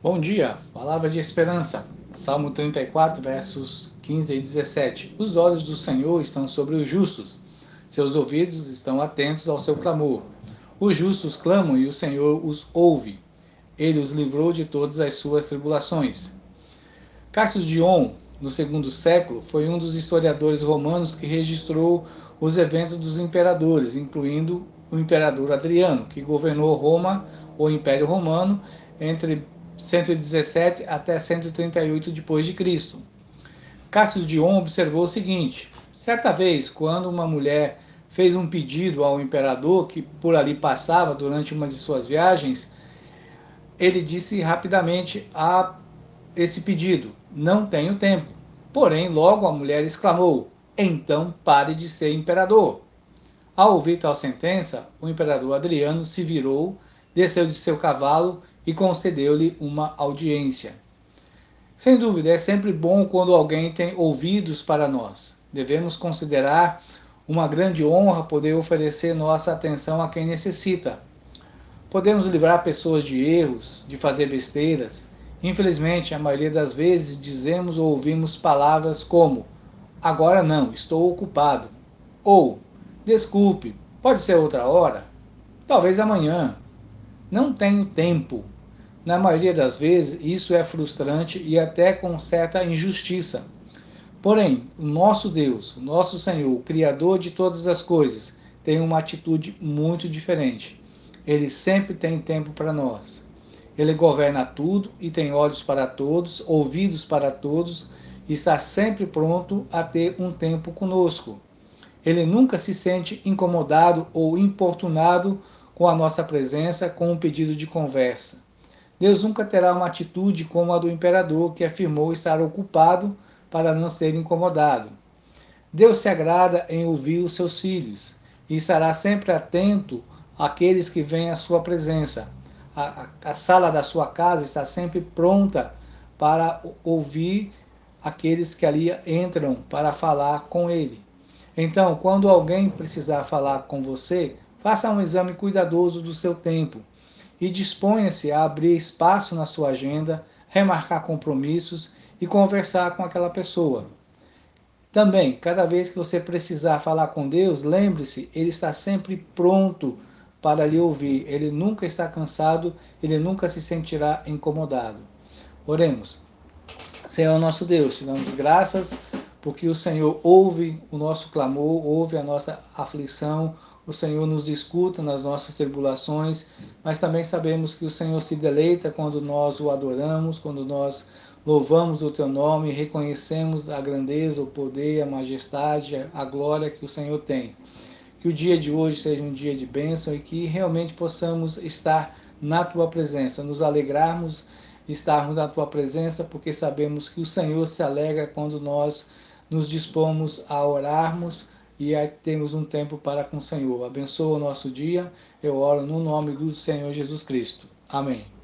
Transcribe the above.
Bom dia, palavra de esperança. Salmo 34, versos 15 e 17. Os olhos do Senhor estão sobre os justos, seus ouvidos estão atentos ao seu clamor. Os justos clamam e o Senhor os ouve. Ele os livrou de todas as suas tribulações. Cássio Dion, no segundo século, foi um dos historiadores romanos que registrou os eventos dos imperadores, incluindo o imperador Adriano, que governou Roma, o Império Romano, entre 117 até 138 depois de Cristo. Dion observou o seguinte: certa vez, quando uma mulher fez um pedido ao imperador que por ali passava durante uma de suas viagens, ele disse rapidamente a esse pedido: "Não tenho tempo". Porém, logo a mulher exclamou: "Então pare de ser imperador". Ao ouvir tal sentença, o imperador Adriano se virou, desceu de seu cavalo e concedeu-lhe uma audiência. Sem dúvida, é sempre bom quando alguém tem ouvidos para nós. Devemos considerar uma grande honra poder oferecer nossa atenção a quem necessita. Podemos livrar pessoas de erros, de fazer besteiras. Infelizmente, a maioria das vezes dizemos ou ouvimos palavras como: agora não, estou ocupado. Ou, desculpe, pode ser outra hora? Talvez amanhã. Não tenho tempo. Na maioria das vezes, isso é frustrante e até com certa injustiça. Porém, o nosso Deus, o nosso Senhor, o Criador de todas as coisas, tem uma atitude muito diferente. Ele sempre tem tempo para nós. Ele governa tudo e tem olhos para todos, ouvidos para todos, e está sempre pronto a ter um tempo conosco. Ele nunca se sente incomodado ou importunado com a nossa presença com um pedido de conversa. Deus nunca terá uma atitude como a do imperador, que afirmou estar ocupado para não ser incomodado. Deus se agrada em ouvir os seus filhos e estará sempre atento àqueles que vêm à sua presença. A, a, a sala da sua casa está sempre pronta para ouvir aqueles que ali entram para falar com ele. Então, quando alguém precisar falar com você, faça um exame cuidadoso do seu tempo e disponha-se a abrir espaço na sua agenda, remarcar compromissos e conversar com aquela pessoa. Também, cada vez que você precisar falar com Deus, lembre-se, Ele está sempre pronto para lhe ouvir. Ele nunca está cansado, ele nunca se sentirá incomodado. Oremos. Senhor nosso Deus, te damos graças porque o Senhor ouve o nosso clamor, ouve a nossa aflição, o Senhor nos escuta nas nossas tribulações, mas também sabemos que o Senhor se deleita quando nós o adoramos, quando nós louvamos o teu nome, reconhecemos a grandeza, o poder, a majestade, a glória que o Senhor tem. Que o dia de hoje seja um dia de bênção e que realmente possamos estar na tua presença, nos alegrarmos estarmos na tua presença, porque sabemos que o Senhor se alegra quando nós nos dispomos a orarmos e temos um tempo para com o Senhor. Abençoa o nosso dia. Eu oro no nome do Senhor Jesus Cristo. Amém.